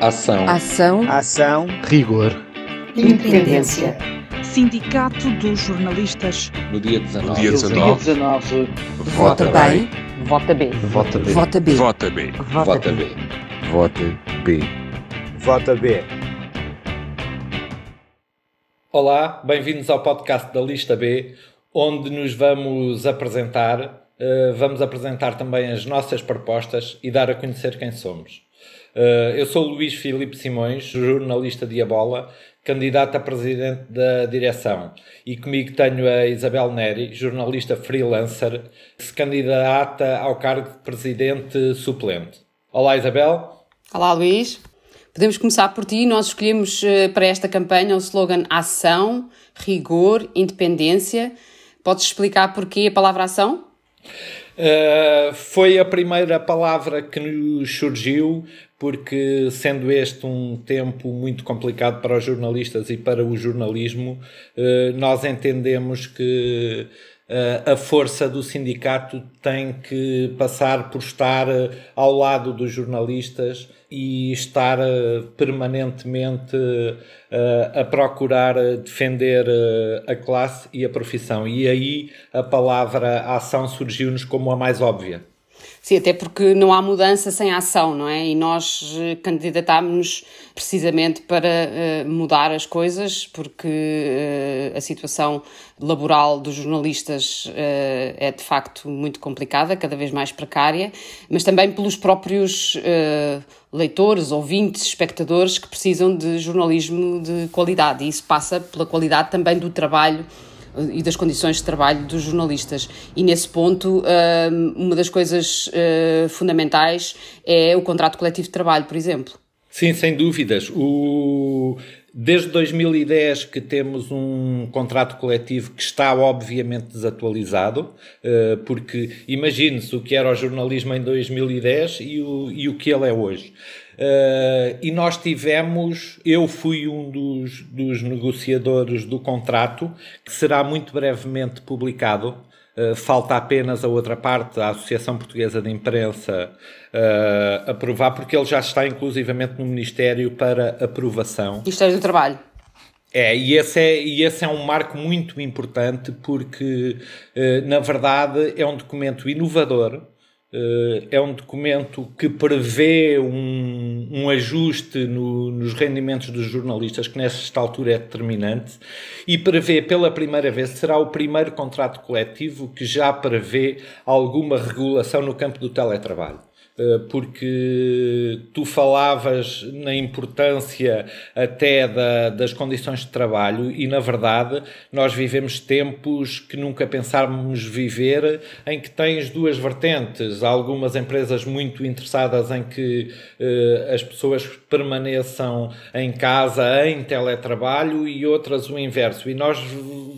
Ação. Ação. Ação. Rigor. Independência. Sindicato dos Jornalistas. No dia 19. No dia 19. Vota bem. Vota B. Vota B. Vota B. Vota B. Vota B. Vota B. Vota B. Olá, bem-vindos ao podcast da Lista B, onde nos vamos apresentar, uh, vamos apresentar também as nossas propostas e dar a conhecer quem somos. Uh, eu sou Luís Filipe Simões, jornalista de Abola, candidato a presidente da direção. E comigo tenho a Isabel Neri, jornalista freelancer, que se candidata ao cargo de presidente suplente. Olá, Isabel. Olá, Luís. Podemos começar por ti. Nós escolhemos uh, para esta campanha o slogan Ação, Rigor, Independência. Podes explicar porquê a palavra ação? Uh, foi a primeira palavra que nos surgiu, porque, sendo este um tempo muito complicado para os jornalistas e para o jornalismo, uh, nós entendemos que a força do sindicato tem que passar por estar ao lado dos jornalistas e estar permanentemente a procurar defender a classe e a profissão. E aí a palavra ação surgiu-nos como a mais óbvia. Sim, até porque não há mudança sem ação, não é? E nós candidatámos-nos precisamente para uh, mudar as coisas, porque uh, a situação laboral dos jornalistas é de facto muito complicada, cada vez mais precária, mas também pelos próprios leitores, ouvintes, espectadores que precisam de jornalismo de qualidade. E isso passa pela qualidade também do trabalho e das condições de trabalho dos jornalistas. E nesse ponto, uma das coisas fundamentais é o contrato coletivo de trabalho, por exemplo. Sim, sem dúvidas. O... Desde 2010 que temos um contrato coletivo que está obviamente desatualizado, porque imagine-se o que era o jornalismo em 2010 e o, e o que ele é hoje. Uh, e nós tivemos, eu fui um dos, dos negociadores do contrato, que será muito brevemente publicado. Uh, falta apenas a outra parte, a Associação Portuguesa de Imprensa, uh, aprovar, porque ele já está inclusivamente no Ministério para aprovação. Ministério do Trabalho. É e, esse é, e esse é um marco muito importante porque, na verdade, é um documento inovador é um documento que prevê um, um ajuste no, nos rendimentos dos jornalistas, que nesta altura é determinante, e prevê pela primeira vez, será o primeiro contrato coletivo que já prevê alguma regulação no campo do teletrabalho. Eh, porque tu falavas na importância até da, das condições de trabalho e, na verdade, nós vivemos tempos que nunca pensávamos viver, em que tens duas vertentes. Há algumas empresas muito interessadas em que uh, as pessoas permaneçam em casa, em teletrabalho, e outras o inverso. E nós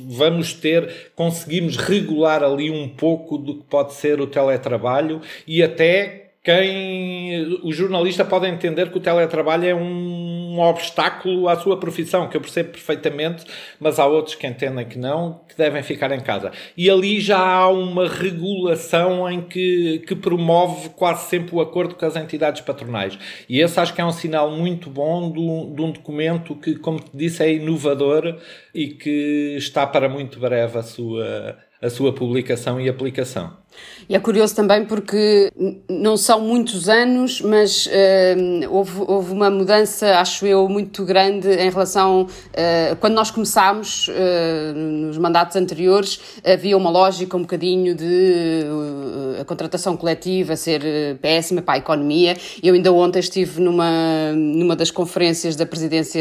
vamos ter, conseguimos regular ali um pouco do que pode ser o teletrabalho e até quem o jornalista pode entender que o teletrabalho é um obstáculo à sua profissão, que eu percebo perfeitamente, mas há outros que entendem que não, que devem ficar em casa. E ali já há uma regulação em que, que promove quase sempre o acordo com as entidades patronais. E esse acho que é um sinal muito bom um, de um documento que, como te disse, é inovador e que está para muito breve a sua, a sua publicação e aplicação. E é curioso também porque não são muitos anos, mas uh, houve, houve uma mudança, acho eu, muito grande em relação. Uh, quando nós começámos, uh, nos mandatos anteriores, havia uma lógica um bocadinho de a contratação coletiva ser péssima para a economia. Eu ainda ontem estive numa, numa das conferências da presidência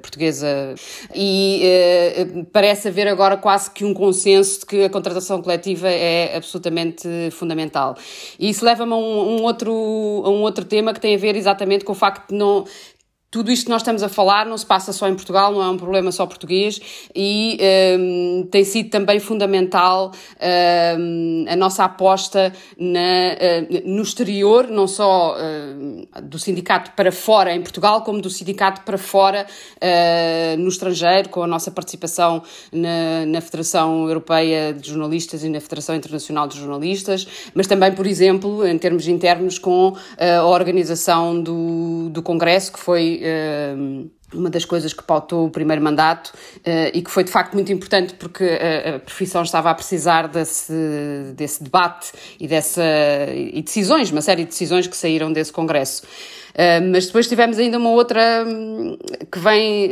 portuguesa e parece haver agora quase que um consenso de que a contratação coletiva é absolutamente fundamental. E isso leva-me a um, um, outro, a um outro tema que tem a ver exatamente com o facto de não tudo isto que nós estamos a falar não se passa só em Portugal, não é um problema só português e um, tem sido também fundamental um, a nossa aposta na, uh, no exterior, não só uh, do sindicato para fora em Portugal, como do sindicato para fora uh, no estrangeiro, com a nossa participação na, na Federação Europeia de Jornalistas e na Federação Internacional de Jornalistas, mas também, por exemplo, em termos internos, com a organização do, do Congresso, que foi uh, uma das coisas que pautou o primeiro mandato uh, e que foi de facto muito importante porque a, a, profissão estava a precisar desse, desse debate e, dessa, e decisões, uma série de decisões que saíram desse congresso. Mas depois tivemos ainda uma outra um, que vem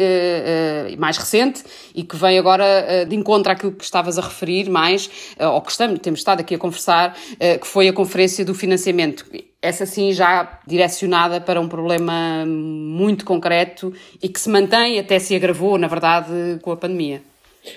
mais recente e que vem agora de encontro àquilo que estavas a referir mais, ou que estamos, temos estado aqui a conversar, que foi a Conferência do Financiamento. Essa sim já direcionada para um problema muito concreto e que se mantém, até se agravou, na verdade, com a pandemia.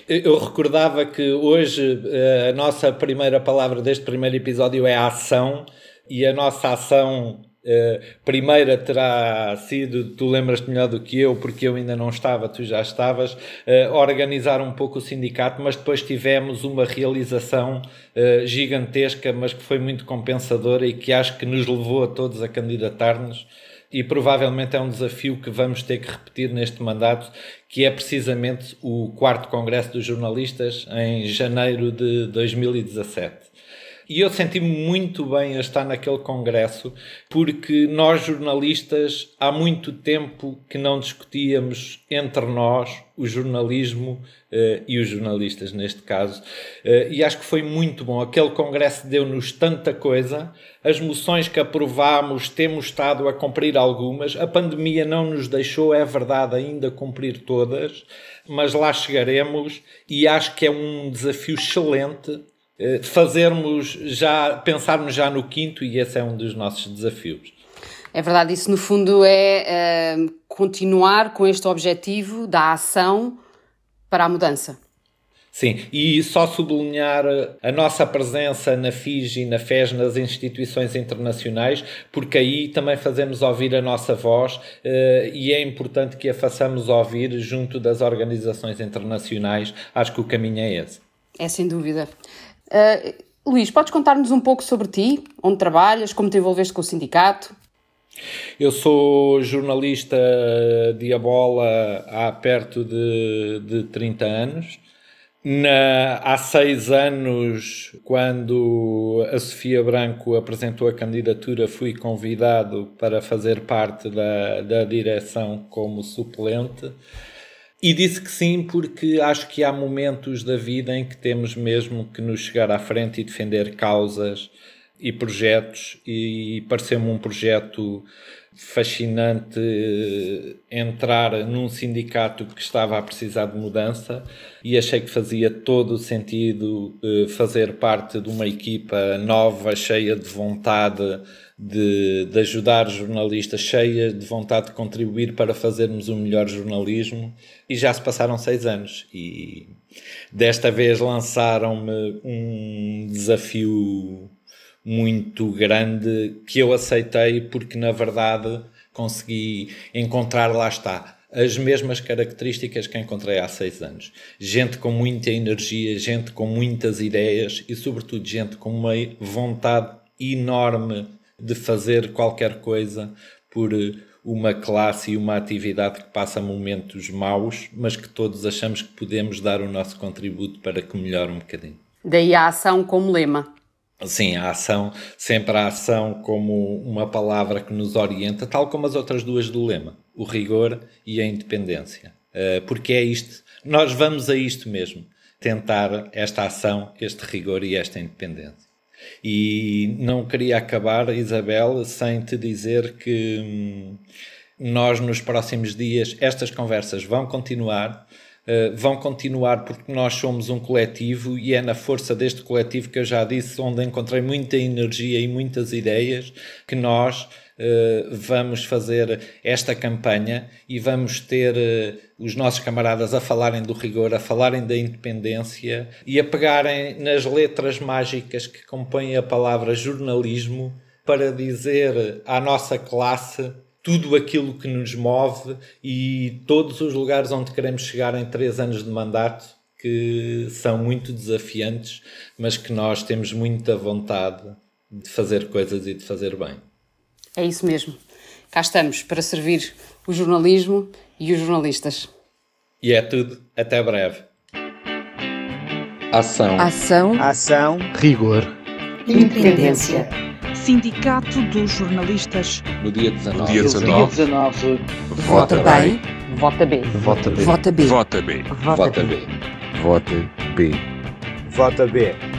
Eu recordava que hoje a nossa primeira palavra deste primeiro episódio é ação e a nossa ação Uh, primeira terá sido, tu lembras-te melhor do que eu, porque eu ainda não estava, tu já estavas, uh, organizar um pouco o sindicato, mas depois tivemos uma realização uh, gigantesca, mas que foi muito compensadora e que acho que nos levou a todos a candidatar-nos. E provavelmente é um desafio que vamos ter que repetir neste mandato, que é precisamente o quarto Congresso dos Jornalistas em janeiro de 2017. E eu senti-me muito bem a estar naquele congresso, porque nós jornalistas há muito tempo que não discutíamos entre nós o jornalismo uh, e os jornalistas neste caso. Uh, e acho que foi muito bom. Aquele congresso deu-nos tanta coisa, as moções que aprovámos, temos estado a cumprir algumas. A pandemia não nos deixou, é verdade, ainda cumprir todas, mas lá chegaremos e acho que é um desafio excelente fazermos já, pensarmos já no quinto e esse é um dos nossos desafios. É verdade, isso no fundo é uh, continuar com este objetivo da ação para a mudança. Sim, e só sublinhar a nossa presença na FIG e na FES nas instituições internacionais, porque aí também fazemos ouvir a nossa voz e é importante que a façamos ouvir junto das organizações internacionais. Acho que o caminho é esse. É sem dúvida. Uh, Luís, podes contar-nos um pouco sobre ti, onde trabalhas, como te envolveste com o sindicato? Eu sou jornalista de Abola há perto de, de 30 anos. Na, há seis anos, quando a Sofia Branco apresentou a candidatura, fui convidado para fazer parte da, da direção como suplente. E disse que sim, porque acho que há momentos da vida em que temos mesmo que nos chegar à frente e defender causas e projetos, e pareceu-me um projeto fascinante entrar num sindicato que estava a precisar de mudança e achei que fazia todo o sentido eh, fazer parte de uma equipa nova, cheia de vontade de, de ajudar jornalistas, cheia de vontade de contribuir para fazermos um melhor jornalismo. E já se passaram seis anos e desta vez lançaram-me um desafio muito grande que eu aceitei porque na verdade consegui encontrar lá está as mesmas características que encontrei há seis anos. Gente com muita energia, gente com muitas ideias e, sobretudo, gente com uma vontade enorme de fazer qualquer coisa por eh, uma classe e uma atividade que passa momentos maus, mas que todos achamos que podemos dar o nosso contributo para que melhore um bocadinho. Daí a ação como lema. Sim, a ação, sempre a ação como uma palavra que nos orienta, tal como as outras duas do lema, o rigor e a independência. Eh, porque é isto, nós vamos a isto mesmo, tentar esta ação, este rigor e esta independência. E não queria acabar, Isabel, sem te dizer que hum, nós nos próximos dias, estas conversas vão continuar. Uh, vão continuar porque nós somos um coletivo e é na força deste coletivo que eu já disse, onde encontrei muita energia e muitas ideias, que nós uh, vamos fazer esta campanha e vamos ter uh, os nossos camaradas a falarem do rigor, a falarem da independência e a pegarem nas letras mágicas que compõem a palavra jornalismo para dizer à nossa classe tudo aquilo que nos move e todos os lugares onde queremos chegar em três anos de mandato, que são muito desafiantes, mas que nós temos muita vontade de fazer coisas e de fazer bem. É isso mesmo. Cá estamos para servir o jornalismo e os jornalistas. E é tudo. Até breve. Ação. Ação. Ação. Rigor. Independência. Sindicato dos Jornalistas. No dia 19. Dia Dia 19. 19. Vota bem. Vota B. Vota B. Vota B. Vota B. Vota B. Vota B. Vota B.